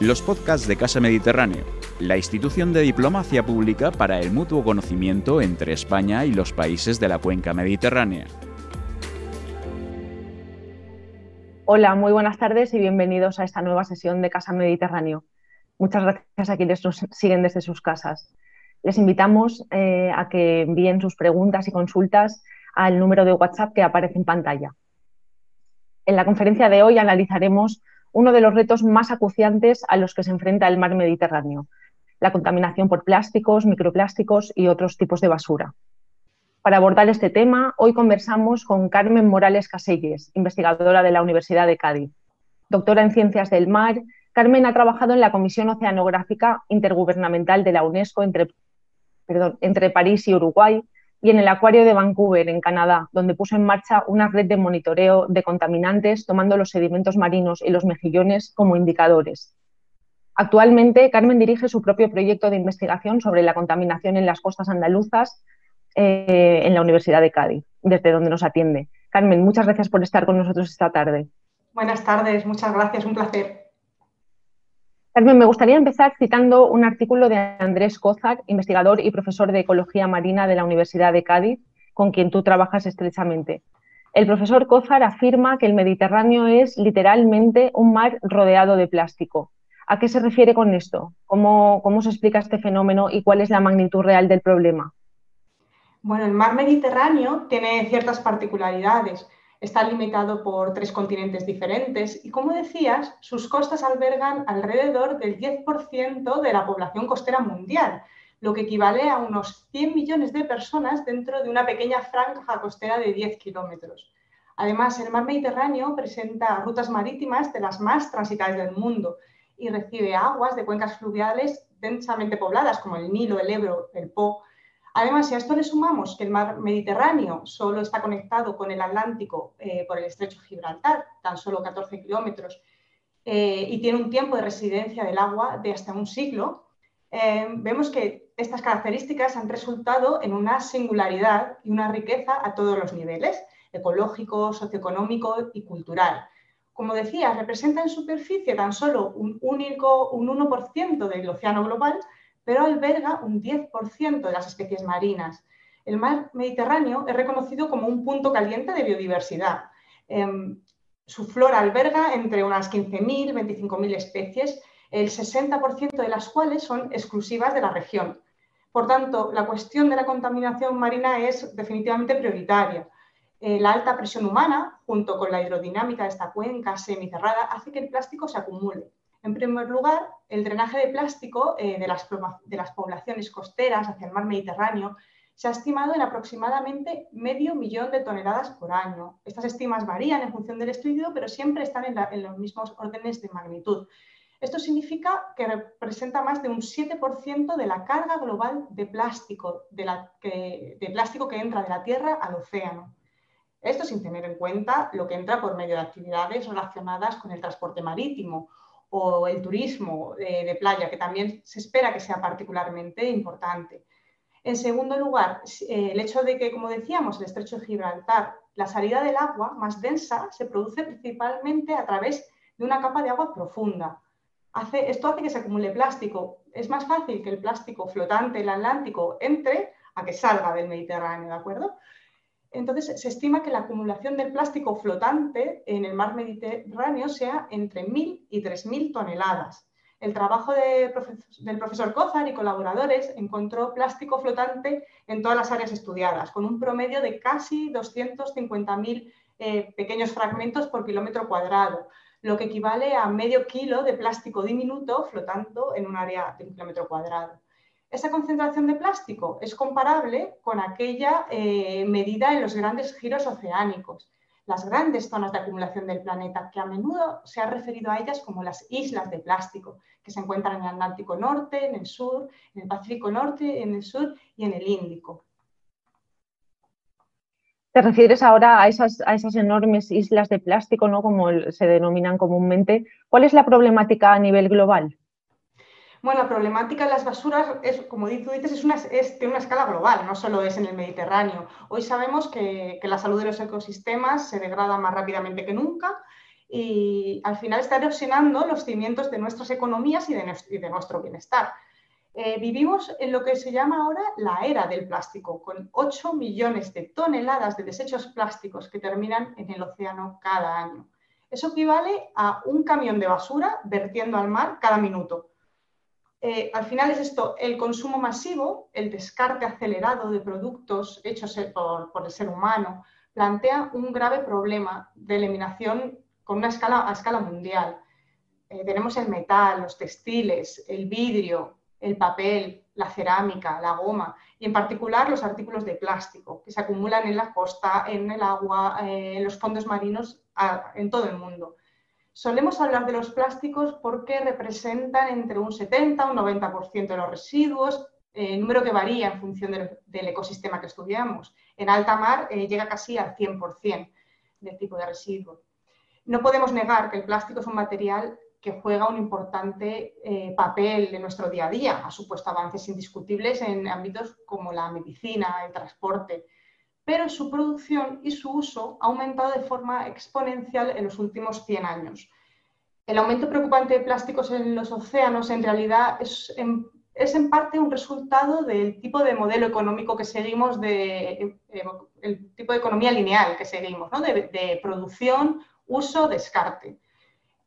los podcasts de Casa Mediterráneo, la institución de diplomacia pública para el mutuo conocimiento entre España y los países de la cuenca mediterránea. Hola, muy buenas tardes y bienvenidos a esta nueva sesión de Casa Mediterráneo. Muchas gracias a quienes nos siguen desde sus casas. Les invitamos eh, a que envíen sus preguntas y consultas al número de WhatsApp que aparece en pantalla. En la conferencia de hoy analizaremos uno de los retos más acuciantes a los que se enfrenta el mar Mediterráneo, la contaminación por plásticos, microplásticos y otros tipos de basura. Para abordar este tema, hoy conversamos con Carmen Morales Caselles, investigadora de la Universidad de Cádiz. Doctora en Ciencias del Mar, Carmen ha trabajado en la Comisión Oceanográfica Intergubernamental de la UNESCO entre, entre París y Uruguay y en el Acuario de Vancouver, en Canadá, donde puso en marcha una red de monitoreo de contaminantes, tomando los sedimentos marinos y los mejillones como indicadores. Actualmente, Carmen dirige su propio proyecto de investigación sobre la contaminación en las costas andaluzas eh, en la Universidad de Cádiz, desde donde nos atiende. Carmen, muchas gracias por estar con nosotros esta tarde. Buenas tardes, muchas gracias, un placer. Carmen, me gustaría empezar citando un artículo de Andrés Cozar, investigador y profesor de Ecología Marina de la Universidad de Cádiz, con quien tú trabajas estrechamente. El profesor Cozar afirma que el Mediterráneo es literalmente un mar rodeado de plástico. ¿A qué se refiere con esto? ¿Cómo, cómo se explica este fenómeno y cuál es la magnitud real del problema? Bueno, el mar Mediterráneo tiene ciertas particularidades está limitado por tres continentes diferentes y, como decías, sus costas albergan alrededor del 10% de la población costera mundial, lo que equivale a unos 100 millones de personas dentro de una pequeña franja costera de 10 kilómetros. Además, el mar Mediterráneo presenta rutas marítimas de las más transitadas del mundo y recibe aguas de cuencas fluviales densamente pobladas como el Nilo, el Ebro, el Po, Además, si a esto le sumamos que el mar Mediterráneo solo está conectado con el Atlántico eh, por el estrecho Gibraltar, tan solo 14 kilómetros, eh, y tiene un tiempo de residencia del agua de hasta un siglo, eh, vemos que estas características han resultado en una singularidad y una riqueza a todos los niveles, ecológico, socioeconómico y cultural. Como decía, representa en superficie tan solo un único, un 1% del océano global, pero alberga un 10% de las especies marinas. El mar Mediterráneo es reconocido como un punto caliente de biodiversidad. Em, su flora alberga entre unas 15.000, 25.000 especies, el 60% de las cuales son exclusivas de la región. Por tanto, la cuestión de la contaminación marina es definitivamente prioritaria. Eh, la alta presión humana, junto con la hidrodinámica de esta cuenca semicerrada, hace que el plástico se acumule. En primer lugar, el drenaje de plástico eh, de, las, poblaciones costeras hacia el mar Mediterráneo se ha estimado en aproximadamente medio millón de toneladas por año. Estas estimas varían en función del estudio, pero siempre están en, los mismos órdenes de magnitud. Esto significa que representa más de un 7% de la carga global de plástico, de plástico que entra de la Tierra al océano. Esto sin tener en cuenta lo que entra por medio de actividades relacionadas con el transporte marítimo o el turismo de, playa, que también se espera que sea particularmente importante. En segundo lugar, eh, el hecho de que, como decíamos, el estrecho de Gibraltar, la salida del agua más densa se produce principalmente a través de una capa de agua profunda. Hace, esto hace que se acumule plástico. Es más fácil que el plástico flotante, el Atlántico, entre a que salga del Mediterráneo, ¿de acuerdo? Entonces, se estima que la acumulación del plástico flotante en el mar Mediterráneo sea entre 1.000 y 3.000 toneladas. El trabajo del profesor Cozar y colaboradores encontró plástico flotante en todas las áreas estudiadas, con un promedio de casi 250.000 eh, pequeños fragmentos por kilómetro cuadrado, lo que equivale a medio kilo de plástico diminuto flotando en un área de un kilómetro cuadrado. Esa concentración de plástico es comparable con aquella eh, medida en los grandes giros oceánicos, las grandes zonas de acumulación del planeta, que a menudo se ha referido a ellas como las islas de plástico, que se encuentran en el Atlántico Norte, en el sur, en el Pacífico Norte, en el sur y en el Índico. ¿Te refieres ahora a esas, a esas enormes islas de plástico, ¿no? como se denominan comúnmente? ¿Cuál es la problemática a nivel global? Bueno, la problemática de las basuras, es, como tú dices, es una, una escala global, no solo es en el Mediterráneo. Hoy sabemos que, la salud de los ecosistemas se degrada más rápidamente que nunca y al final está erosionando los cimientos de nuestras economías y de, nuestro bienestar. Eh, vivimos en lo que se llama ahora la era del plástico, con 8 millones de toneladas de desechos plásticos que terminan en el océano cada año. Eso equivale a un camión de basura vertiendo al mar cada minuto. Eh, al final es esto, el consumo masivo, el descarte acelerado de productos hechos por, el ser humano, plantea un grave problema de eliminación con una escala, a escala mundial. Eh, tenemos el metal, los textiles, el vidrio, el papel, la cerámica, la goma y en particular los artículos de plástico que se acumulan en la costa, en el agua, eh, en los fondos marinos, en todo el mundo. Solemos hablar de los plásticos porque representan entre un 70 y un 90% de los residuos, eh, número que varía en función del, ecosistema que estudiamos. En alta mar eh, llega casi al 100% del tipo de residuo. No podemos negar que el plástico es un material que juega un importante eh, papel en nuestro día a día. Ha supuesto avances indiscutibles en ámbitos como la medicina, el transporte, pero su producción y su uso ha aumentado de forma exponencial en los últimos 100 años. El aumento preocupante de plásticos en los océanos en realidad es en, parte un resultado del tipo de modelo económico que seguimos, eh, el tipo de economía lineal que seguimos, de producción, uso, descarte.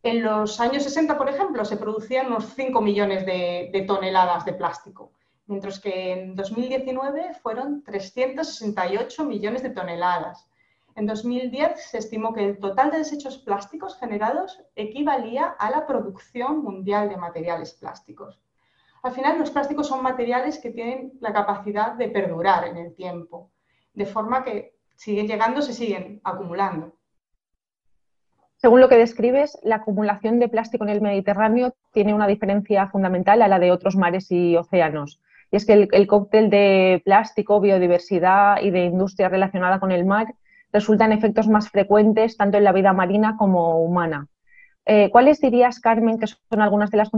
En los años 60, por ejemplo, se producían unos 5 millones de, toneladas de plástico, mientras que en 2019 fueron 368 millones de toneladas. En 2010 se estimó que el total de desechos plásticos generados equivalía a la producción mundial de materiales plásticos. Al final, los plásticos son materiales que tienen la capacidad de perdurar en el tiempo, de forma que siguen llegando, se siguen acumulando. Según lo que describes, la acumulación de plástico en el Mediterráneo tiene una diferencia fundamental a la de otros mares y océanos. Y es que el, cóctel de plástico, biodiversidad y de industria relacionada con el mar resultan efectos más frecuentes tanto en la vida marina como humana. Eh, ¿Cuáles dirías, Carmen, que son algunas de las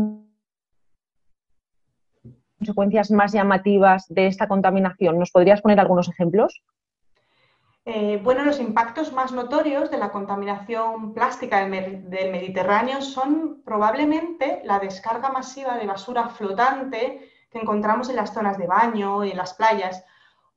consecuencias más llamativas de esta contaminación? ¿Nos podrías poner algunos ejemplos? Eh, bueno, los impactos más notorios de la contaminación plástica del, Mediterráneo son probablemente la descarga masiva de basura flotante que encontramos en las zonas de baño y en las playas,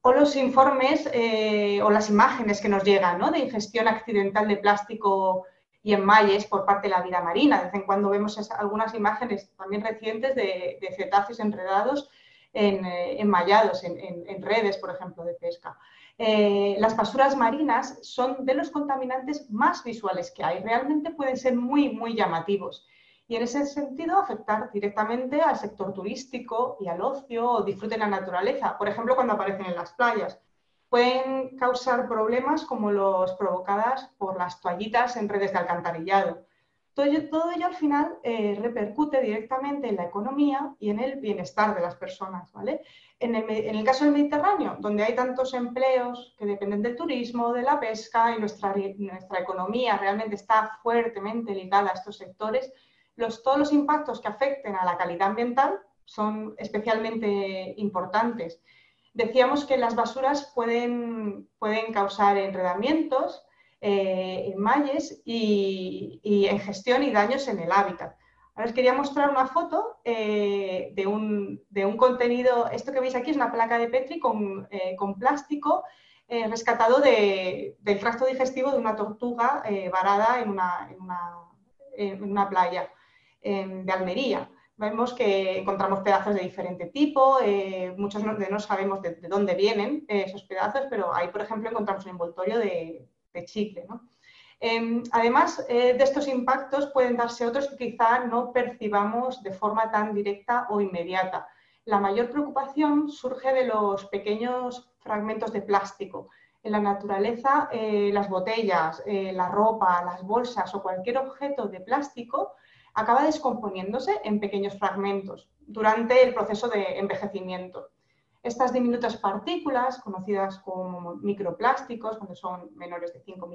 o los informes eh, o las imágenes que nos llegan de ingestión accidental de plástico y enmalles por parte de la vida marina. De vez en cuando vemos algunas imágenes también recientes de, cetáceos enredados en, eh, enmallados en redes, por ejemplo, de pesca. Eh, las basuras marinas son de los contaminantes más visuales que hay. Realmente pueden ser muy, muy llamativos. Y en ese sentido afectar directamente al sector turístico y al ocio o disfrute de la naturaleza. Por ejemplo, cuando aparecen en las playas. Pueden causar problemas como los provocadas por las toallitas en redes de alcantarillado. Todo ello, al final eh, repercute directamente en la economía y en el bienestar de las personas. ¿vale? En el, caso del Mediterráneo, donde hay tantos empleos que dependen del turismo, de la pesca y nuestra, nuestra economía realmente está fuertemente ligada a estos sectores, todos los impactos que afecten a la calidad ambiental son especialmente importantes. Decíamos que las basuras pueden, pueden causar enredamientos, eh, en malles y, en gestión y daños en el hábitat. Ahora os quería mostrar una foto eh, de, un, contenido, esto que veis aquí es una placa de Petri con, eh, plástico rescatado del tracto digestivo de una tortuga varada en una, en una, playa de Almería. Vemos que encontramos pedazos de diferente tipo, muchos de no sabemos de, de dónde vienen esos pedazos, pero ahí, por ejemplo, encontramos un envoltorio de, chicle. Em, además eh, de estos impactos pueden darse otros que quizá no percibamos de forma tan directa o inmediata. La mayor preocupación surge de los pequeños fragmentos de plástico. En la naturaleza, eh, las botellas, eh, la ropa, las bolsas o cualquier objeto de plástico acaba descomponiéndose en pequeños fragmentos durante el proceso de envejecimiento. Estas diminutas partículas, conocidas como microplásticos, cuando son menores de 5,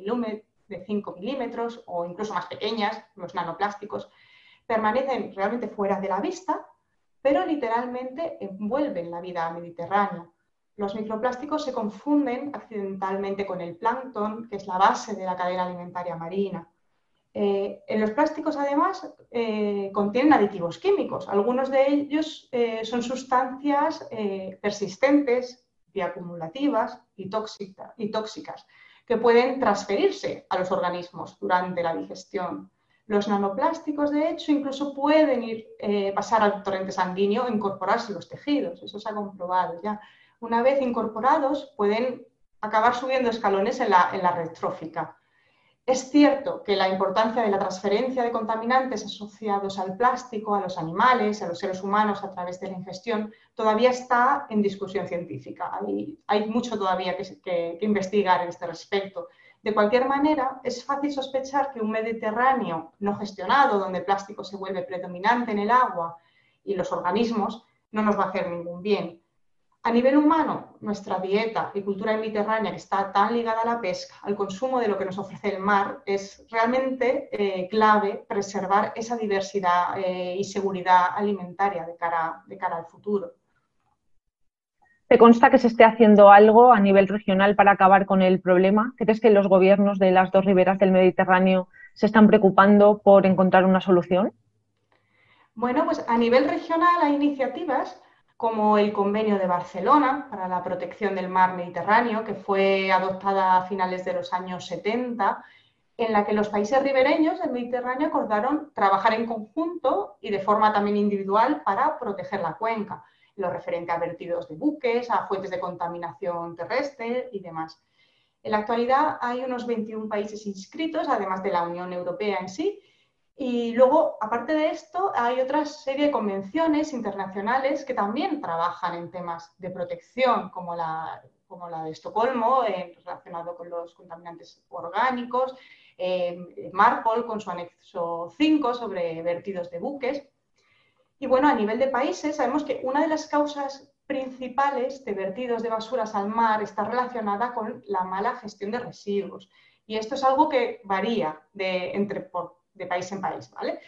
de 5 milímetros o incluso más pequeñas, los nanoplásticos, permanecen realmente fuera de la vista, pero literalmente envuelven la vida mediterránea. Los microplásticos se confunden accidentalmente con el plancton, que es la base de la cadena alimentaria marina. Eh, en los plásticos, además, eh, contienen aditivos químicos. Algunos de ellos eh, son sustancias persistentes y acumulativas y, tóxicas que pueden transferirse a los organismos durante la digestión. Los nanoplásticos, de hecho, incluso pueden ir, pasar al torrente sanguíneo e incorporarse en los tejidos. Eso se ha comprobado ya. Una vez incorporados, pueden acabar subiendo escalones en la, en la red trófica. Es cierto que la importancia de la transferencia de contaminantes asociados al plástico, a los animales, a los seres humanos a través de la ingestión, todavía está en discusión científica. Hay, mucho todavía que, investigar en este respecto. De cualquier manera, es fácil sospechar que un Mediterráneo no gestionado, donde el plástico se vuelve predominante en el agua y los organismos, no nos va a hacer ningún bien. A nivel humano, nuestra dieta y cultura mediterránea, que está tan ligada a la pesca, al consumo de lo que nos ofrece el mar, es realmente eh, clave preservar esa diversidad eh, y seguridad alimentaria de cara, de cara al futuro. ¿Te consta que se esté haciendo algo a nivel regional para acabar con el problema? ¿Crees que los gobiernos de las dos riberas del Mediterráneo se están preocupando por encontrar una solución? Bueno, pues a nivel regional hay iniciativas como el Convenio de Barcelona para la protección del mar Mediterráneo, que fue adoptada a finales de los años 70, en la que los países ribereños del Mediterráneo acordaron trabajar en conjunto y de forma también individual para proteger la cuenca, lo referente a vertidos de buques, a fuentes de contaminación terrestre y demás. En la actualidad hay unos 21 países inscritos, además de la Unión Europea en sí, y luego, aparte de esto, hay otra serie de convenciones internacionales que también trabajan en temas de protección, como la, como la de Estocolmo, eh, relacionado con los contaminantes orgánicos, eh, Marpol con su anexo 5 sobre vertidos de buques. Y bueno, a nivel de países, sabemos que una de las causas principales de vertidos de basuras al mar está relacionada con la mala gestión de residuos. Y esto es algo que varía de, entre, por de país en país, ¿vale?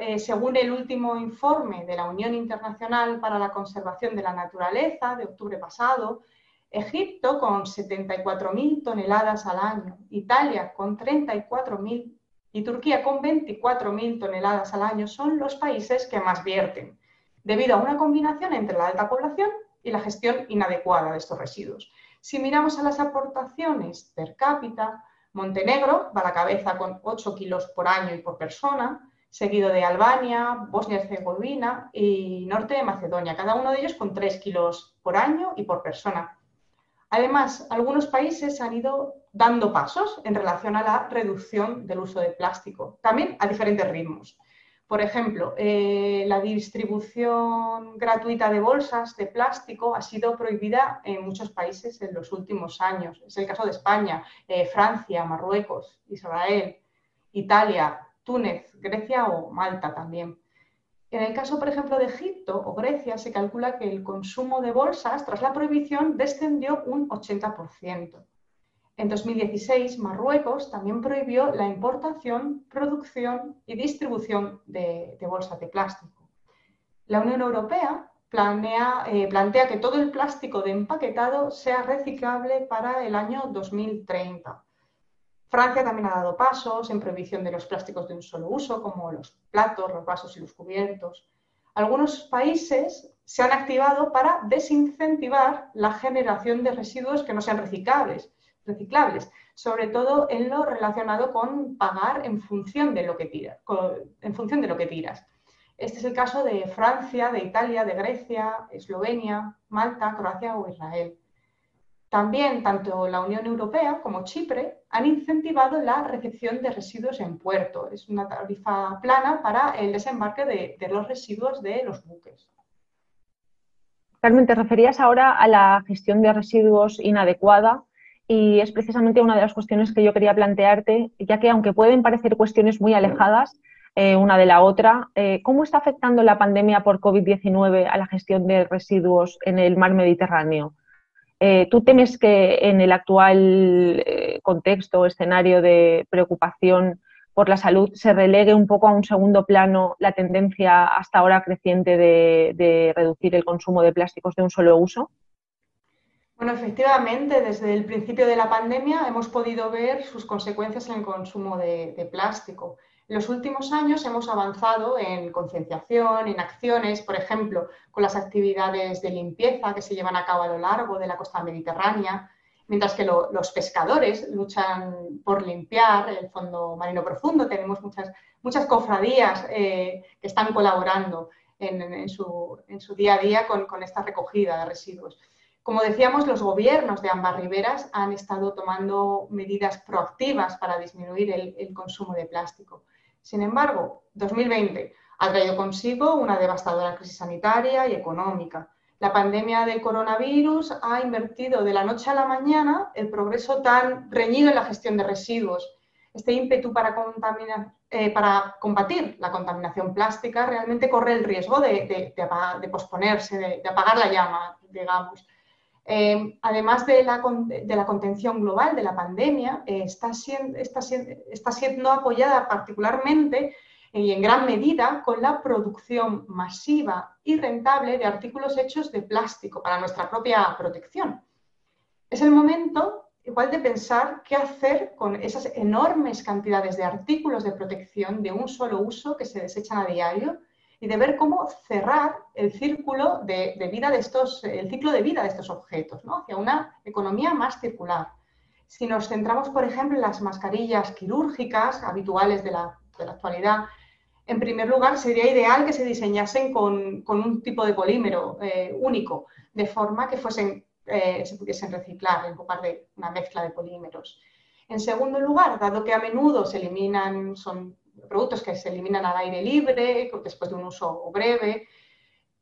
Eh, según el último informe de la Unión Internacional para la Conservación de la Naturaleza de octubre pasado, Egipto con 74.000 toneladas al año, Italia con 34.000 y Turquía con 24.000 toneladas al año son los países que más vierten, debido a una combinación entre la alta población y la gestión inadecuada de estos residuos. Si miramos a las aportaciones per cápita, Montenegro va a la cabeza con 8 kilos por año y por persona, seguido de Albania, Bosnia y Herzegovina y norte de Macedonia, cada uno de ellos con 3 kilos por año y por persona. Además, algunos países han ido dando pasos en relación a la reducción del uso de plástico, también a diferentes ritmos. Por ejemplo, eh, la distribución gratuita de bolsas de plástico ha sido prohibida en muchos países en los últimos años. Es el caso de España, eh, Francia, Marruecos, Israel, Italia, Túnez, Grecia o Malta también. En el caso, por ejemplo, de Egipto o Grecia, se calcula que el consumo de bolsas tras la prohibición descendió un 80%. En 2016, Marruecos también prohibió la importación, producción y distribución de, bolsas de plástico. La Unión Europea eh, plantea que todo el plástico de empaquetado sea reciclable para el año 2030. Francia también ha dado pasos en prohibición de los plásticos de un solo uso, como los platos, los vasos y los cubiertos. Algunos países se han activado para desincentivar la generación de residuos que no sean reciclables reciclables, sobre todo en lo relacionado con pagar en función de lo que tiras. Este es el caso de Francia, de Italia, de Grecia, Eslovenia, Malta, Croacia o Israel. También tanto la Unión Europea como Chipre han incentivado la recepción de residuos en puerto. Es una tarifa plana para el desembarque de, de los residuos de los buques. Carmen, te referías ahora a la gestión de residuos inadecuada y es precisamente una de las cuestiones que yo quería plantearte, ya que aunque pueden parecer cuestiones muy alejadas eh, una de la otra, eh, ¿cómo está afectando la pandemia por COVID-19 a la gestión de residuos en el mar Mediterráneo? Eh, ¿Tú temes que en el actual contexto o escenario de preocupación por la salud se relegue un poco a un segundo plano la tendencia hasta ahora creciente de reducir el consumo de plásticos de un solo uso? Bueno, efectivamente, desde el principio de la pandemia hemos podido ver sus consecuencias en el consumo de, plástico. En los últimos años hemos avanzado en concienciación, en acciones, por ejemplo, con las actividades de limpieza que se llevan a cabo a lo largo de la costa mediterránea, mientras que los pescadores luchan por limpiar el fondo marino profundo. Tenemos muchas, cofradías eh, que están colaborando en, su, día a día con esta recogida de residuos. Como decíamos, los gobiernos de ambas riberas han estado tomando medidas proactivas para disminuir el, consumo de plástico. Sin embargo, 2020 ha traído consigo una devastadora crisis sanitaria y económica. La pandemia del coronavirus ha invertido de la noche a la mañana el progreso tan reñido en la gestión de residuos. Este ímpetu para, eh, combatir la contaminación plástica realmente corre el riesgo de posponerse, de, apagar la llama, digamos. Eh, además de la, contención global de la pandemia, eh, está, siendo, apoyada particularmente y en gran medida con la producción masiva y rentable de artículos hechos de plástico para nuestra propia protección. Es el momento igual de pensar qué hacer con esas enormes cantidades de artículos de protección de un solo uso que se desechan a diario y de ver cómo cerrar el círculo de, vida de estos, el ciclo de vida de estos objetos, ¿no? hacia una economía más circular. Si nos centramos, por ejemplo, en las mascarillas quirúrgicas habituales de la, actualidad, en primer lugar, sería ideal que se diseñasen con, un tipo de polímero eh, único, de forma que fuesen, eh, se pudiesen reciclar en lugar de una mezcla de polímeros. En segundo lugar, dado que a menudo se eliminan, son productos que se eliminan al aire libre después de un uso breve.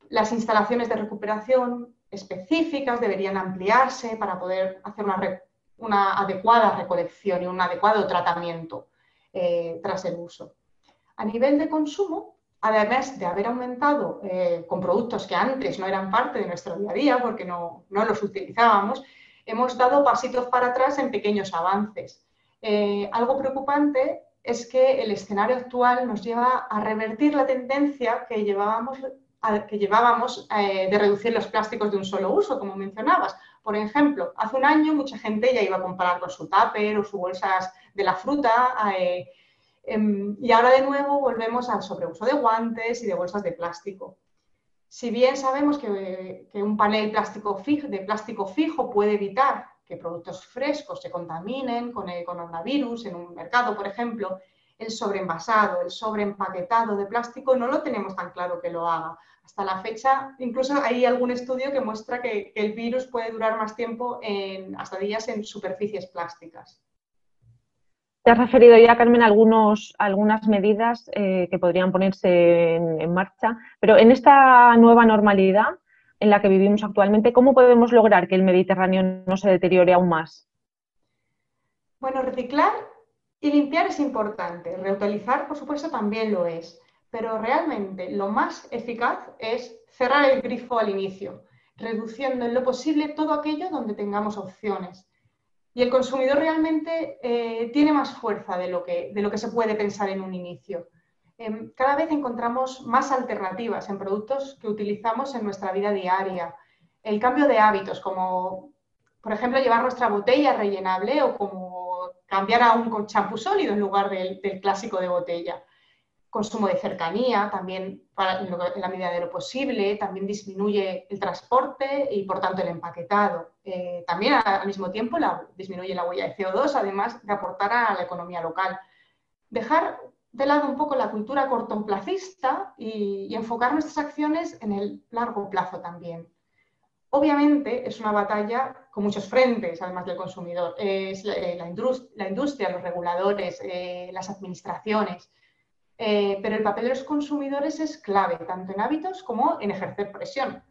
Las instalaciones de recuperación específicas deberían ampliarse para poder hacer una, adecuada recolección y un adecuado tratamiento eh, tras el uso. A nivel de consumo, además de haber aumentado eh, con productos que antes no eran parte de nuestro día a día porque no, los utilizábamos, hemos dado pasitos para atrás en pequeños avances. Eh, algo preocupante es que el escenario actual nos lleva a revertir la tendencia que llevábamos, que llevábamos eh, de reducir los plásticos de un solo uso, como mencionabas. Por ejemplo, hace un año mucha gente ya iba a comparar con su tupper o sus bolsas de la fruta eh, em, y ahora de nuevo volvemos al sobreuso de guantes y de bolsas de plástico. Si bien sabemos que, un panel de plástico fijo puede evitar que productos frescos se contaminen con el coronavirus en un mercado, por ejemplo, el sobreenvasado, el sobreempaquetado de plástico no lo tenemos tan claro que lo haga. Hasta la fecha, incluso hay algún estudio que muestra que, el virus puede durar más tiempo, hasta días, en superficies plásticas. Te has referido ya, Carmen, a algunas medidas eh, que podrían ponerse en, marcha, pero en esta nueva normalidad, en la que vivimos actualmente, ¿cómo podemos lograr que el Mediterráneo no se deteriore aún más? Bueno, reciclar y limpiar es importante. Reutilizar, por supuesto, también lo es. Pero realmente lo más eficaz es cerrar el grifo al inicio, reduciendo en lo posible todo aquello donde tengamos opciones. Y el consumidor realmente eh, tiene más fuerza de lo, que, de lo que se puede pensar en un inicio. Em, cada vez encontramos más alternativas en productos que utilizamos en nuestra vida diaria. El cambio de hábitos, como por ejemplo llevar nuestra botella rellenable o como cambiar a un champú sólido en lugar del, clásico de botella. Consumo de cercanía, también en, la medida de lo posible, también disminuye el transporte y por tanto el empaquetado. Eh, también al mismo tiempo disminuye la huella de CO2, además de aportar a la economía local. Dejar de lado un poco la cultura cortoplacista y, y enfocar nuestras acciones en el largo plazo también. Obviamente es una batalla con muchos frentes, además del consumidor. Es la, eh, industria, los reguladores, eh, las administraciones. Eh, pero el papel de los consumidores es clave, tanto en hábitos como en ejercer presión.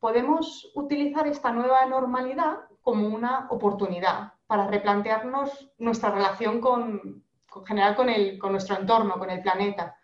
Podemos utilizar esta nueva normalidad como una oportunidad para replantearnos nuestra relación con, general con, el, con nuestro entorno, con el planeta.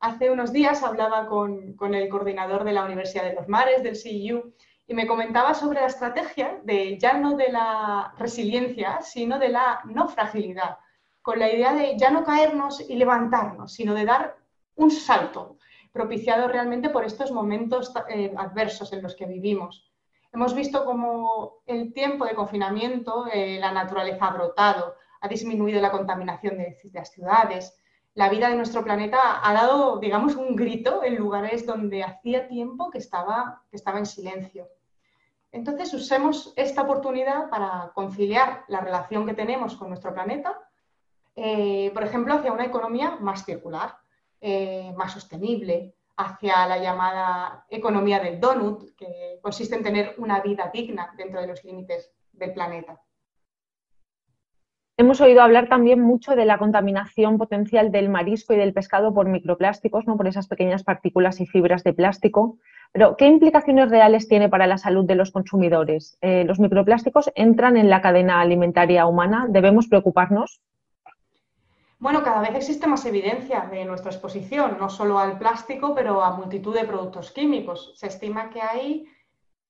Hace unos días hablaba con, con, el coordinador de la Universidad de los Mares, del CIU, y me comentaba sobre la estrategia de ya no de la resiliencia, sino de la no fragilidad, con la idea de ya no caernos y levantarnos, sino de dar un salto, propiciado realmente por estos momentos eh, adversos en los que vivimos. Hemos visto cómo el tiempo de confinamiento, eh, la naturaleza ha brotado, ha disminuido la contaminación de, las ciudades. La vida de nuestro planeta ha dado, digamos, un grito en lugares donde hacía tiempo que estaba, que estaba en silencio. Entonces, usemos esta oportunidad para conciliar la relación que tenemos con nuestro planeta, eh, por ejemplo, hacia una economía más circular, eh, más sostenible, hacia la llamada economía del donut, que consiste en tener una vida digna dentro de los límites del planeta. Hemos oído hablar también mucho de la contaminación potencial del marisco y del pescado por microplásticos, ¿no? por esas pequeñas partículas y fibras de plástico. Pero, ¿qué implicaciones reales tiene para la salud de los consumidores? Eh, ¿Los microplásticos entran en la cadena alimentaria humana? ¿Debemos preocuparnos? Bueno, cada vez existe más evidencia de nuestra exposición, no solo al plástico, pero a multitud de productos químicos. Se estima que hay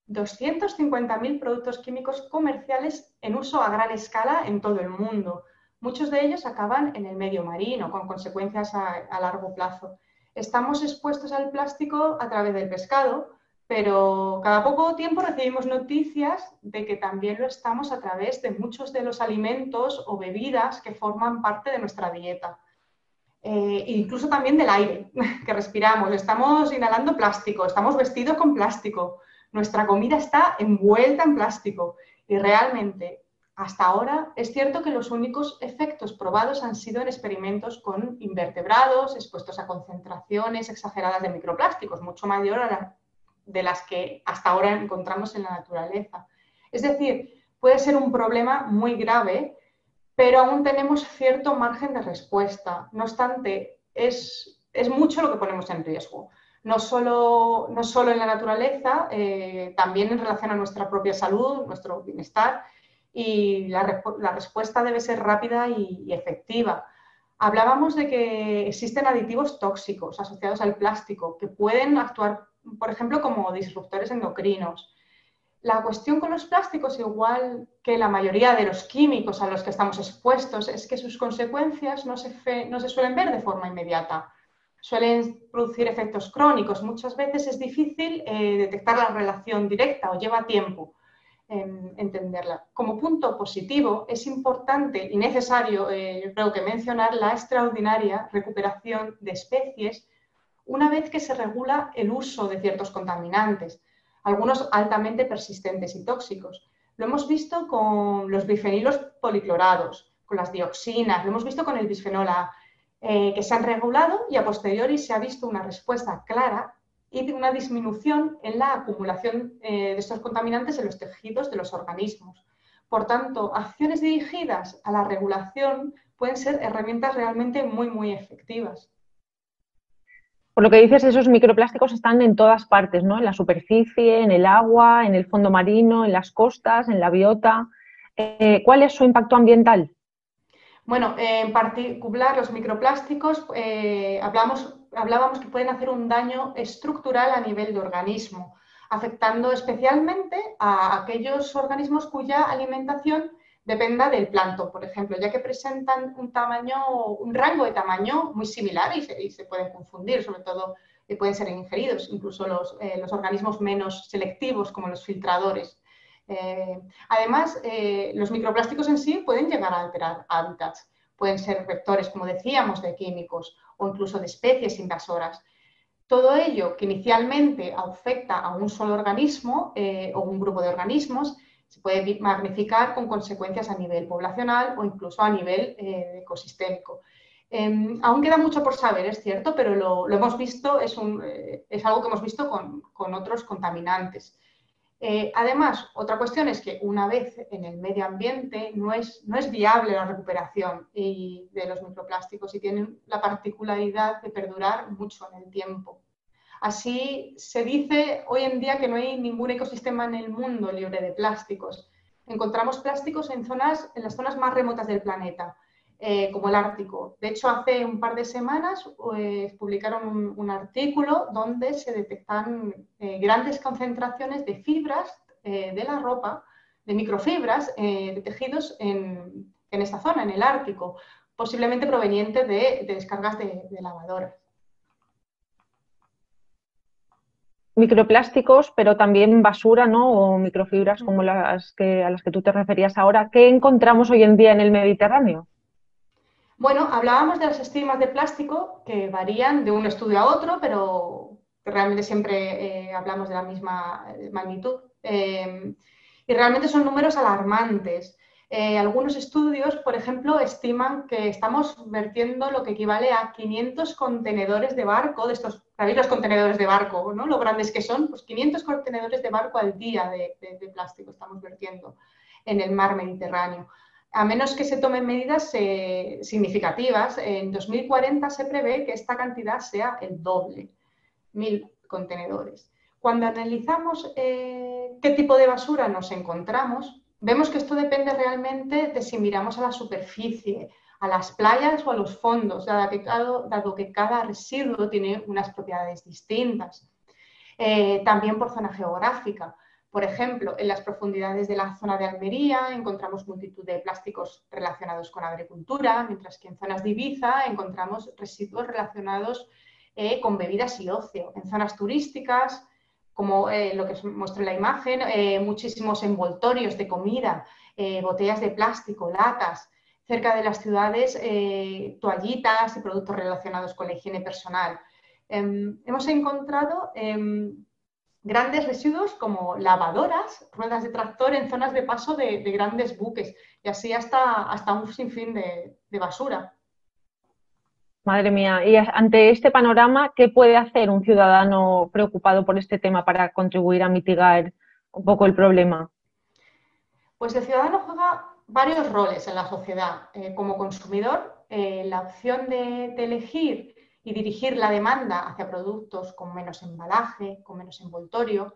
250.000 productos químicos comerciales en uso a gran escala en todo el mundo. Muchos de ellos acaban en el medio marino, con consecuencias a, largo plazo. Estamos expuestos al plástico a través del pescado, pero cada poco tiempo recibimos noticias de que también lo estamos a través de muchos de los alimentos o bebidas que forman parte de nuestra dieta. Eh, incluso también del aire que respiramos. Estamos inhalando plástico, estamos vestidos con plástico nuestra comida está envuelta en plástico y realmente hasta ahora es cierto que los únicos efectos probados han sido en experimentos con invertebrados expuestos a concentraciones exageradas de microplásticos, mucho mayor a de las que hasta ahora encontramos en la naturaleza. Es decir, puede ser un problema muy grave, pero aún tenemos cierto margen de respuesta. No obstante, es, es mucho lo que ponemos en riesgo no solo, no solo en la naturaleza, eh, también en relación a nuestra propia salud, nuestro bienestar, y la, respuesta debe ser rápida y, efectiva. Hablábamos de que existen aditivos tóxicos asociados al plástico que pueden actuar, por ejemplo, como disruptores endocrinos. La cuestión con los plásticos, igual que la mayoría de los químicos a los que estamos expuestos, es que sus consecuencias no se, no se suelen ver de forma inmediata suelen producir efectos crónicos. Muchas veces es difícil eh, detectar la relación directa o lleva tiempo em, entenderla. Como punto positivo, es importante y necesario, eh, yo creo que mencionar la extraordinaria recuperación de especies una vez que se regula el uso de ciertos contaminantes, algunos altamente persistentes y tóxicos. Lo hemos visto con los bifenilos policlorados, con las dioxinas, lo hemos visto con el bisfenol A, eh, que se han regulado y a posteriori se ha visto una respuesta clara y una disminución en la acumulación eh, de estos contaminantes en los tejidos de los organismos. Por tanto, acciones dirigidas a la regulación pueden ser herramientas realmente muy, muy efectivas. Por lo que dices, esos microplásticos están en todas partes, ¿no? En la superficie, en el agua, en el fondo marino, en las costas, en la biota. Eh, ¿Cuál es su impacto ambiental? Bueno, en particular los microplásticos, eh, hablábamos que pueden hacer un daño estructural a nivel de organismo, afectando especialmente a aquellos organismos cuya alimentación dependa del plancton, por ejemplo, ya que presentan un tamaño, un rango de tamaño muy similar y se, pueden confundir, sobre todo eh, pueden ser ingeridos, incluso los, eh, los organismos menos selectivos como los filtradores. Eh, además, eh, los microplásticos en sí pueden llegar a alterar hábitats. Pueden ser vectores, como decíamos, de químicos o incluso de especies invasoras. Todo ello que inicialmente afecta a un solo organismo eh, o un grupo de organismos se puede magnificar con consecuencias a nivel poblacional o incluso a nivel ecosistémico. Em, aún queda mucho por saber, es cierto, pero lo, hemos visto, es, algo que hemos visto con otros contaminantes. Eh, además, otra cuestión es que una vez en el medio ambiente no es, no es viable la recuperación de los microplásticos y tienen la particularidad de perdurar mucho en el tiempo. Así se dice hoy en día que no hay ningún ecosistema en el mundo libre de plásticos. Encontramos plásticos en, zonas, en las zonas más remotas del planeta eh, como el Ártico. De hecho, hace un par de semanas pues, publicaron un, artículo donde se detectan eh, grandes concentraciones de fibras eh, de la ropa, de microfibras de tejidos en, esta zona, en el Ártico, posiblemente proveniente de, descargas de, de lavadoras. microplásticos, pero también basura, ¿no? O microfibras como las que, a las que tú te referías ahora. ¿Qué encontramos hoy en día en el Mediterráneo? Bueno, hablábamos de las estimas de plástico que varían de un estudio a otro, pero realmente siempre eh, hablamos de la misma eh, magnitud. Eh, y realmente son números alarmantes. algunos estudios, por ejemplo, estiman que estamos vertiendo lo que equivale a 500 contenedores de barco, de estos, ¿sabéis los contenedores de barco, ¿no? Lo grandes que son, pues 500 contenedores de barco al día de plástico estamos vertiendo en el mar Mediterráneo a menos que se tomen medidas eh, significativas, en 2040 se prevé que esta cantidad sea el doble, mil contenedores. Cuando analizamos eh, qué tipo de basura nos encontramos, vemos que esto depende realmente de si miramos a la superficie, a las playas o a los fondos, dado que cada, residuo tiene unas propiedades distintas. Eh, también por zona geográfica. Por ejemplo, en las profundidades de la zona de Almería encontramos multitud de plásticos relacionados con agricultura, mientras que en zonas de Ibiza encontramos residuos relacionados eh, con bebidas y ocio. En zonas turísticas, como eh, lo que os muestro en la imagen, eh, muchísimos envoltorios de comida, botellas de plástico, latas. Cerca de las ciudades, toallitas y productos relacionados con la higiene personal. Em, hemos encontrado em, grandes residuos como lavadoras, ruedas de tractor en zonas de paso de, grandes buques y así hasta, hasta un sinfín de, basura. Madre mía, y ante este panorama, ¿qué puede hacer un ciudadano preocupado por este tema para contribuir a mitigar un poco el problema? Pues el ciudadano juega varios roles en la sociedad. Eh, como consumidor, eh, la opción de, de elegir y dirigir la demanda hacia productos con menos embalaje, con menos envoltorio.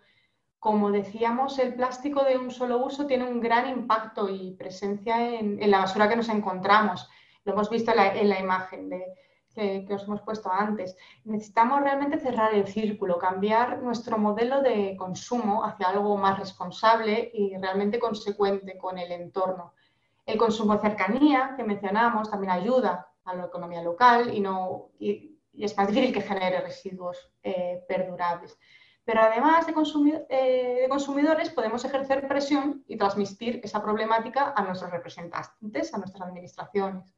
Como decíamos, el plástico de un solo uso tiene un gran impacto y presencia en, la basura que nos encontramos. Lo hemos visto en la, imagen que, os hemos puesto antes. Necesitamos realmente cerrar el círculo, cambiar nuestro modelo de consumo hacia algo más responsable y realmente consecuente con el entorno. El consumo de cercanía que mencionamos también ayuda a la economía local y, no, y es más difícil que genere residuos eh, perdurables. Pero además eh, de, consumidores podemos ejercer presión y transmitir esa problemática a nuestros representantes, a nuestras administraciones.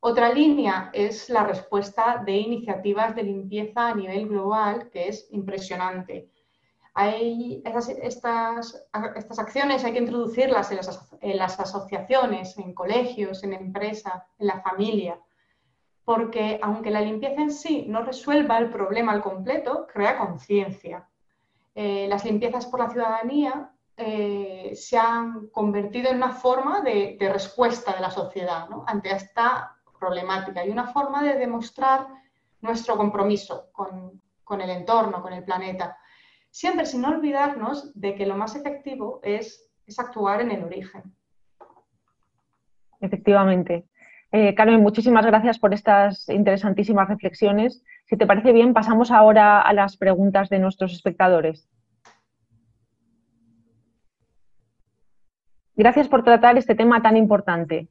Otra línea es la respuesta de iniciativas de limpieza a nivel global, que es impresionante. Hay estas, acciones hay que introducirlas en las, en las asociaciones, en colegios, en empresas, en la familia porque aunque la limpieza en sí no resuelva el problema al completo, crea conciencia. Eh, las limpiezas por la ciudadanía eh, se han convertido en una forma de, respuesta de la sociedad ante esta problemática y una forma de demostrar nuestro compromiso con, el entorno, con el planeta. Siempre sin olvidarnos de que lo más efectivo es actuar en el origen. Efectivamente. Eh, Carmen, muchísimas gracias por estas interesantísimas reflexiones. Si te parece bien, pasamos ahora a las preguntas de nuestros espectadores. Gracias por tratar este tema tan importante.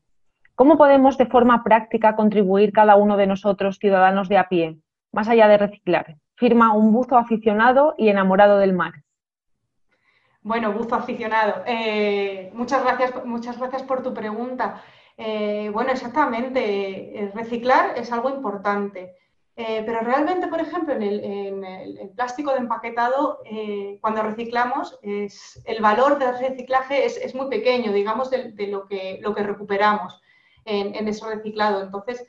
¿Cómo podemos de forma práctica contribuir cada uno de nosotros, ciudadanos de a pie, más allá de reciclar? Firma un buzo aficionado y enamorado del mar. Bueno, buzo aficionado. Eh, muchas, gracias, muchas gracias por tu pregunta. Eh, bueno, exactamente, reciclar es algo importante. Eh, pero realmente, por ejemplo, en el, plástico de empaquetado, eh, cuando reciclamos, el valor del reciclaje es, muy pequeño, digamos, de, lo, que, recuperamos en, en ese reciclado. Entonces,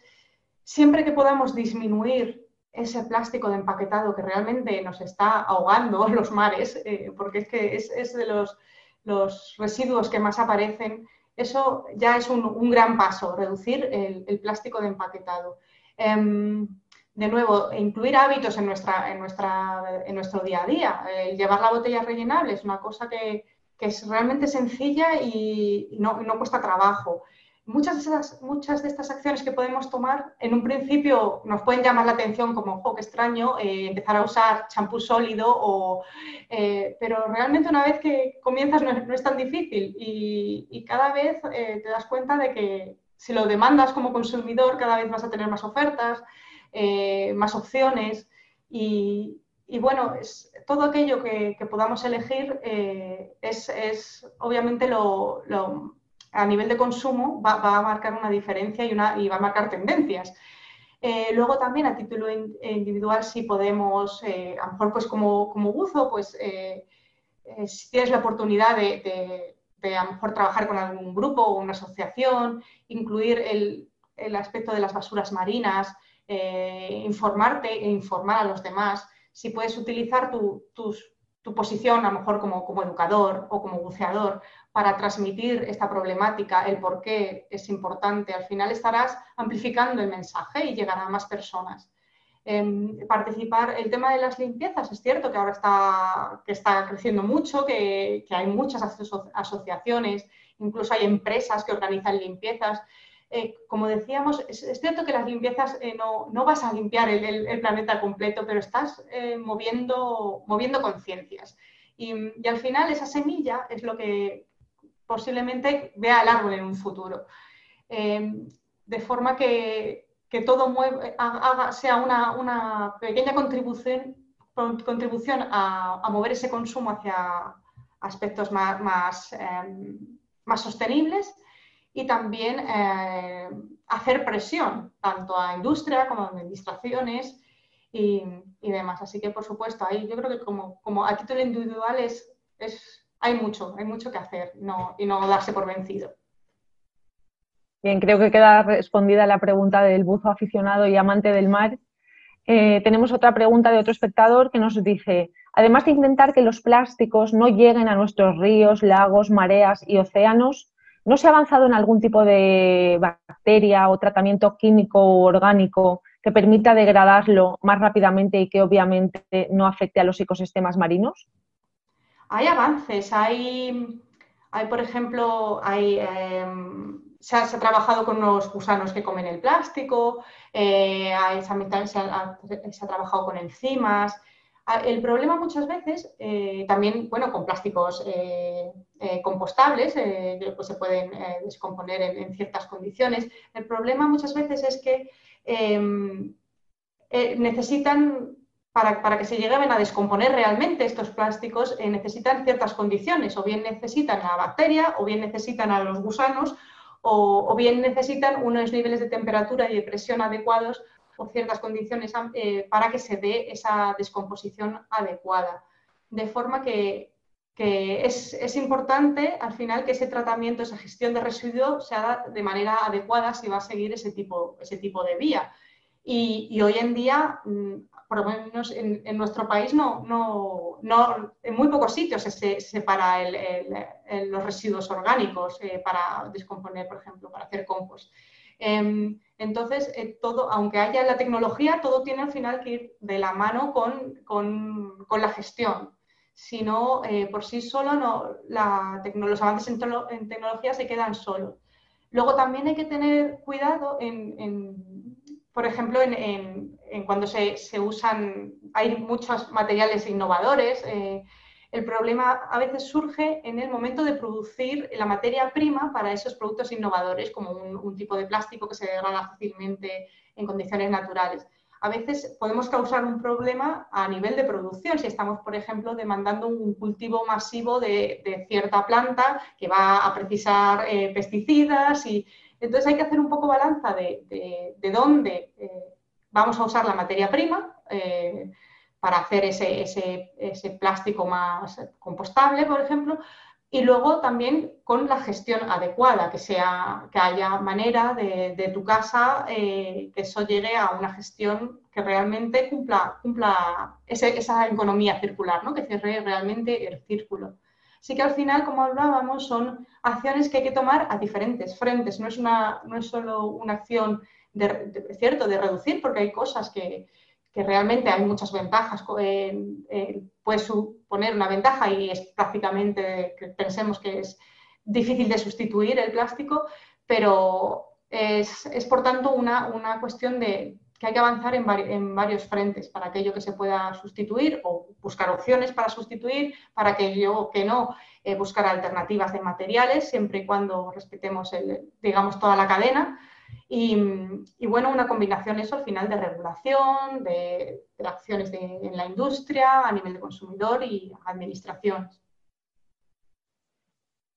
siempre que podamos disminuir ese plástico de empaquetado que realmente nos está ahogando los mares, porque es que es, de los, residuos que más aparecen, eso ya es un, gran paso, reducir el, plástico de empaquetado. Em, de nuevo, incluir hábitos en, nuestra, en, nuestra, en nuestro día a día. llevar la botella rellenable es una cosa que, es realmente sencilla y no, no cuesta trabajo. Muchas de, esas, muchas de estas acciones que podemos tomar en un principio nos pueden llamar la atención como, oh, qué extraño, eh, empezar a usar champú sólido, o, eh, pero realmente una vez que comienzas no es, tan difícil y, cada vez eh, te das cuenta de que si lo demandas como consumidor cada vez vas a tener más ofertas, más opciones y, y bueno, es, todo aquello que, podamos elegir eh, es, obviamente lo, a nivel de consumo va, a marcar una diferencia y, una, y va a marcar tendencias. Eh, luego también a título individual si podemos, eh, a lo mejor pues como, como buzo, pues si tienes la oportunidad de, de, a lo mejor trabajar con algún grupo o una asociación, incluir el, el aspecto de las basuras marinas, informarte e informar a los demás si puedes utilizar tu, posición, a lo mejor como, educador o como buceador, para transmitir esta problemática, el por qué es importante, al final estarás amplificando el mensaje y llegará a más personas. Em, participar, el tema de las limpiezas, es cierto que ahora está, que está creciendo mucho, que, que hay muchas asociaciones, incluso hay empresas que organizan limpiezas eh, como decíamos, es, cierto que las limpiezas eh, no, vas a limpiar el, planeta completo, pero estás eh, moviendo, moviendo conciencias. Y, al final esa semilla es lo que posiblemente vea el árbol en un futuro. de forma que, todo haga, sea una, pequeña contribución, contribución a, mover ese consumo hacia aspectos más, más, más sostenibles y también eh, hacer presión tanto a industria como a administraciones y, demás. Así que, por supuesto, ahí yo creo que como, como a título individual es, hay mucho, hay mucho que hacer no, y no darse por vencido. Bien, creo que queda respondida la pregunta del buzo aficionado y amante del mar. Eh, tenemos otra pregunta de otro espectador que nos dice, además de intentar que los plásticos no lleguen a nuestros ríos, lagos, mareas y océanos, ¿No se ha avanzado en algún tipo de bacteria o tratamiento químico o orgánico que permita degradarlo más rápidamente y que obviamente no afecte a los ecosistemas marinos? Hay avances, hay, hay por ejemplo, em, se, ha, trabajado con los gusanos que comen el plástico, eh, se, ha, trabajado con enzimas, el problema muchas veces, eh, también, bueno, con plásticos eh, eh, compostables, pues se pueden descomponer en, ciertas condiciones, el problema muchas veces es que em, necesitan, para, que se lleguen a descomponer realmente estos plásticos, necesitan ciertas condiciones, o bien necesitan a la bacteria, o bien necesitan a los gusanos, o bien necesitan unos niveles de temperatura y de presión adecuados o ciertas condiciones eh, para que se dé esa descomposición adecuada. De forma que, es, importante al final que ese tratamiento, esa gestión de residuos se haga de manera adecuada si va a seguir ese tipo, ese tipo de vía. Y, hoy en día, mm, por lo menos en, nuestro país, no, no, no, en muy pocos sitios se separa los residuos orgánicos eh, para descomponer, por ejemplo, para hacer compost. Em, entonces, eh, todo, aunque haya la tecnología, todo tiene al final que ir de la mano con, la gestión. Si no, eh, por sí solo, no, los avances en, tecnología se quedan solos. Luego también hay que tener cuidado en, por ejemplo, en, cuando se, usan, hay muchos materiales innovadores. Eh, el problema a veces surge en el momento de producir la materia prima para esos productos innovadores, como un, tipo de plástico que se degrada fácilmente en condiciones naturales. A veces podemos causar un problema a nivel de producción si estamos, por ejemplo, demandando un cultivo masivo de, cierta planta que va a precisar eh, pesticidas y entonces hay que hacer un poco balanza de, dónde eh, vamos a usar la materia prima. Eh, para hacer ese, plástico más compostable, por ejemplo, y luego también con la gestión adecuada, que, sea, que haya manera de, tu casa eh, que eso llegue a una gestión que realmente cumpla, cumpla esa economía circular, ¿no? que cierre realmente el círculo. Así que al final, como hablábamos, son acciones que hay que tomar a diferentes frentes. No es, una, no es solo una acción de, cierto, de reducir, porque hay cosas que, que realmente hay muchas ventajas, puede suponer una ventaja y es prácticamente, pensemos que es difícil de sustituir el plástico, pero es, por tanto una, cuestión de que hay que avanzar en, varios frentes para aquello que se pueda sustituir o buscar opciones para sustituir, para aquello que no, eh, buscar alternativas de materiales, siempre y cuando respetemos, el, digamos, toda la cadena Y, bueno, una combinación eso al final de regulación, de, acciones en la industria, a nivel de consumidor y administraciones.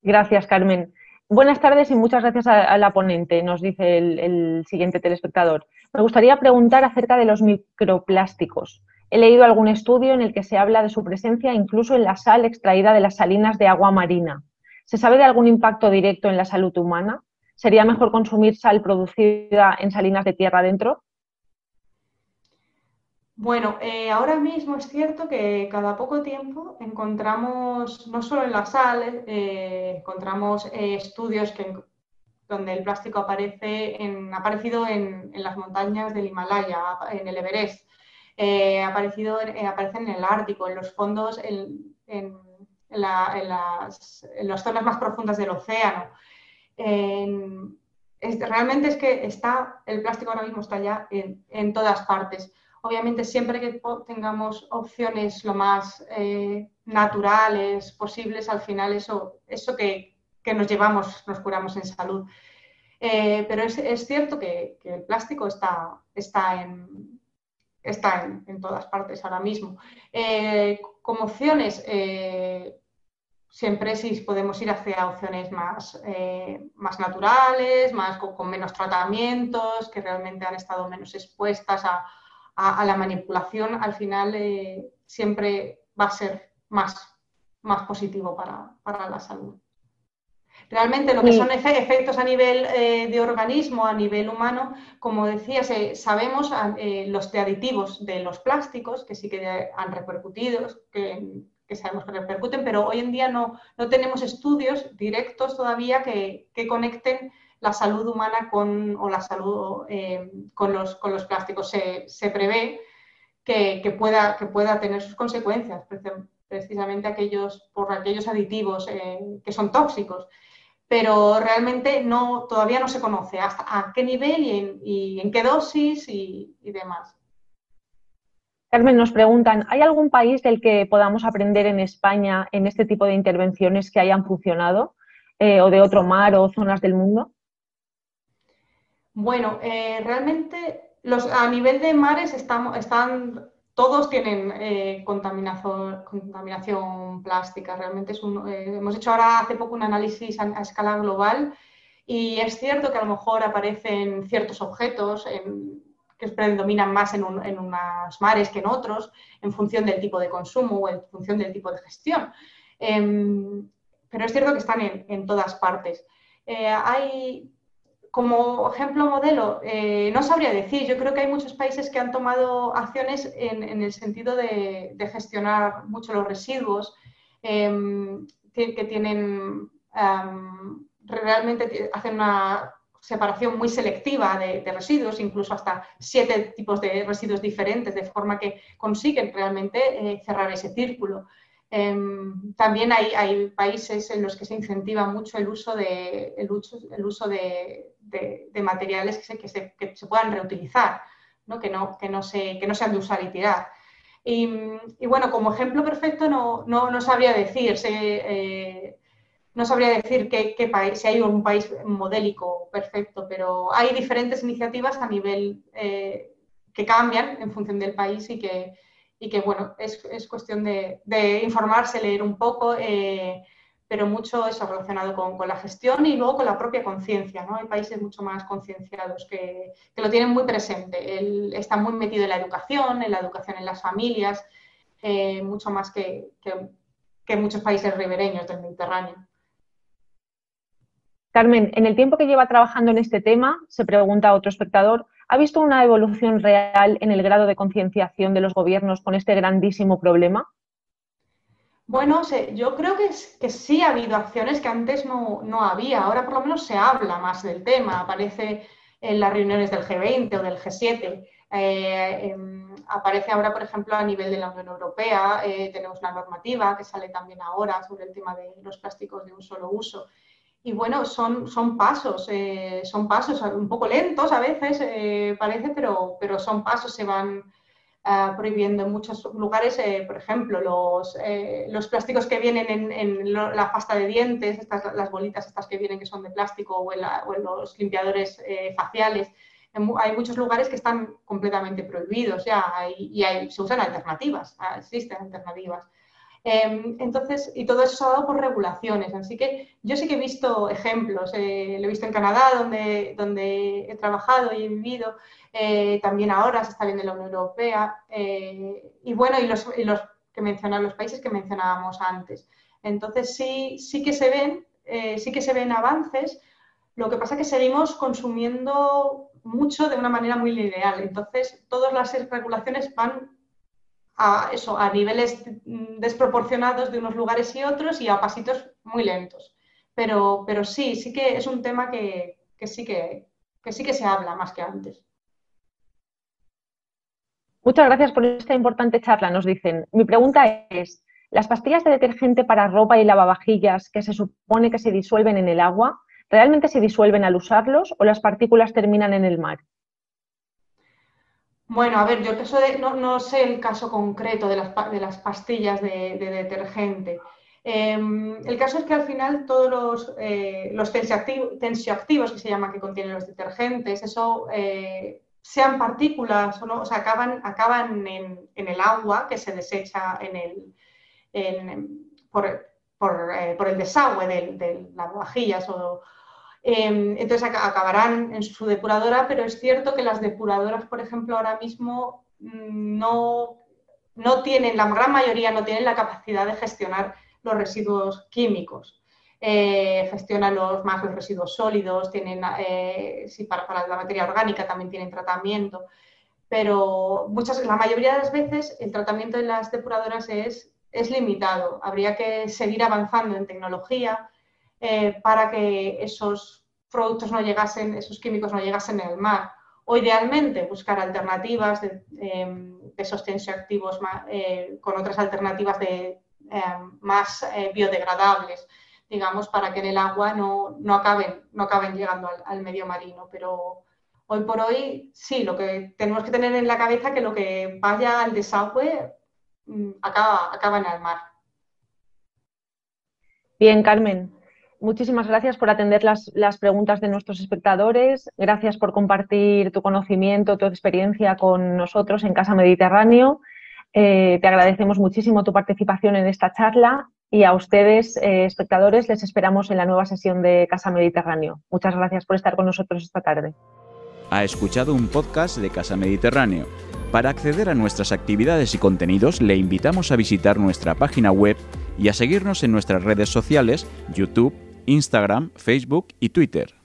Gracias, Carmen. Buenas tardes y muchas gracias a, la ponente, nos dice el, siguiente telespectador. Me gustaría preguntar acerca de los microplásticos. He leído algún estudio en el que se habla de su presencia incluso en la sal extraída de las salinas de agua marina. ¿Se sabe de algún impacto directo en la salud humana? ¿Sería mejor consumir sal producida en salinas de tierra adentro? Bueno, eh, ahora mismo es cierto que cada poco tiempo encontramos, no solo en la sal, eh, encontramos eh, estudios que, donde el plástico aparece en, ha aparecido en, las montañas del Himalaya, en el Everest, ha aparecido, aparece en el Ártico, en los fondos, en, las, zonas más profundas del océano. Realmente es que está, el plástico ahora mismo está ya en todas partes. Obviamente, siempre que tengamos opciones lo más eh, naturales posibles, al final eso, eso que, nos llevamos, nos curamos en salud. Eh, pero es, cierto que, el plástico está, está, en, está en, todas partes ahora mismo. Eh, como opciones, siempre sí podemos ir hacia opciones más, más naturales, más con, menos tratamientos, que realmente han estado menos expuestas a, a, la manipulación, al final eh, siempre va a ser más, más positivo para, la salud. Realmente lo que son efectos a nivel eh, de organismo, a nivel humano, como decía, sabemos eh, los de aditivos de los plásticos, que sí que han repercutido, que, sabemos que repercuten, pero hoy en día no, no tenemos estudios directos todavía que, que conecten la salud humana con, o la salud eh, con, los, con, los, plásticos. Se, prevé que, pueda, que pueda tener sus consecuencias, precisamente aquellos, por aquellos aditivos eh, que son tóxicos. Pero realmente no, todavía no se conoce hasta a qué nivel y en, qué dosis y, demás. Carmen, nos preguntan, ¿hay algún país del que podamos aprender en España en este tipo de intervenciones que hayan funcionado? Eh, ¿O de otro mar o zonas del mundo? Bueno, eh, realmente los, a nivel de mares están, están todos tienen eh, contaminación, plástica. Realmente es un, hemos hecho ahora hace poco un análisis a, escala global y es cierto que a lo mejor aparecen ciertos objetos que predominan más en, unos mares que en otros, en función del tipo de consumo o en función del tipo de gestión. Em, pero es cierto que están en, todas partes. hay como ejemplo modelo, eh, no sabría decir. Yo creo que hay muchos países que han tomado acciones en, el sentido de, gestionar mucho los residuos, em, que, tienen realmente hacen una separación muy selectiva de, residuos, incluso hasta siete tipos de residuos diferentes, de forma que consiguen realmente eh, cerrar ese círculo. Em, también hay, países en los que se incentiva mucho el uso de, el uso, el uso de, materiales que se, que, se, que se, puedan reutilizar, ¿no? Que, no, que, no se, que no sean de usar y tirar. Y, bueno, como ejemplo perfecto no, no, no sabría decir, eh, no sabría decir qué, país, si hay un país modélico perfecto, pero hay diferentes iniciativas a nivel eh, que cambian en función del país y que, bueno, es, es cuestión de, informarse, leer un poco, eh, pero mucho eso relacionado con, la gestión y luego con la propia conciencia, ¿no? Hay países mucho más concienciados que, lo tienen muy presente, está muy metido en la educación, en la educación en las familias, eh, mucho más que, que muchos países ribereños del Mediterráneo. Carmen, en el tiempo que lleva trabajando en este tema, se pregunta otro espectador, ¿Ha visto una evolución real en el grado de concienciación de los gobiernos con este grandísimo problema? Bueno, yo creo que, sí ha habido acciones que antes no, había. Ahora por lo menos se habla más del tema. Aparece en las reuniones del G20 o del G7. Eh, em, aparece ahora, por ejemplo, a nivel de la Unión Europea. Eh, tenemos una normativa que sale también ahora sobre el tema de los plásticos de un solo uso. Y bueno, son, son pasos, eh, son pasos un poco lentos a veces, eh, parece, pero, pero son pasos, se van, ah, prohibiendo en muchos lugares, eh, por ejemplo, los, eh, los, plásticos que vienen en, la pasta de dientes, estas, las bolitas estas que vienen que son de plástico o en, los limpiadores eh, faciales. hay muchos lugares que están completamente prohibidos ya y, se usan alternativas, ah, existen alternativas. Em, entonces, y todo eso se ha dado por regulaciones. Así que yo sí que he visto ejemplos, eh, lo he visto en Canadá, donde, donde he trabajado y he vivido, eh, también ahora se está viendo en la Unión Europea, eh, y bueno, y los, que mencionan los países que mencionábamos antes. Entonces, sí, sí que se ven, sí que se ven avances, lo que pasa es que seguimos consumiendo mucho de una manera muy lineal. Entonces, todas las regulaciones van a, eso, a niveles desproporcionados de unos lugares y otros y a pasitos muy lentos. Pero, pero sí, sí que es un tema que, sí que, sí que se habla más que antes. Muchas gracias por esta importante charla, nos dicen. Mi pregunta es, ¿las pastillas de detergente para ropa y lavavajillas que se supone que se disuelven en el agua, realmente se disuelven al usarlos o las partículas terminan en el mar? Bueno, a ver, yo no, sé el caso concreto de las, pastillas de, detergente. Em, el caso es que al final todos los, eh, tensioactivos que se llaman que contienen los detergentes, eso eh, sean partículas o no, o sea, acaban, acaban en, el agua que se desecha en el, por, eh, el desagüe de, de las vajillas o, entonces acabarán en su depuradora, pero es cierto que las depuradoras, por ejemplo, ahora mismo mm, no, no tienen, la gran mayoría no tienen la capacidad de gestionar los residuos químicos. Eh, gestionan los, más los residuos sólidos, tienen, eh, para, la materia orgánica también tienen tratamiento, pero muchas, la mayoría de las veces el tratamiento de las depuradoras es, es limitado. Habría que seguir avanzando en tecnología, eh, para que esos productos no llegasen, esos químicos no llegasen al mar. O idealmente buscar alternativas de, em, esos tensioactivos eh, con otras alternativas de, em, más eh, biodegradables, digamos, para que en el agua no, no acaben, no acaben llegando al, medio marino. Pero hoy por hoy, sí, lo que tenemos que tener en la cabeza que lo que vaya al desagüe mm, acaba, acaba en el mar. Bien, Carmen, Muchísimas gracias por atender las, preguntas de nuestros espectadores. Gracias por compartir tu conocimiento, tu experiencia con nosotros en Casa Mediterráneo. Eh, te agradecemos muchísimo tu participación en esta charla y a ustedes, eh, espectadores, les esperamos en la nueva sesión de Casa Mediterráneo. Muchas gracias por estar con nosotros esta tarde. Ha escuchado un podcast de Casa Mediterráneo. Para acceder a nuestras actividades y contenidos, le invitamos a visitar nuestra página web y a seguirnos en nuestras redes sociales, YouTube, Instagram, Facebook y Twitter.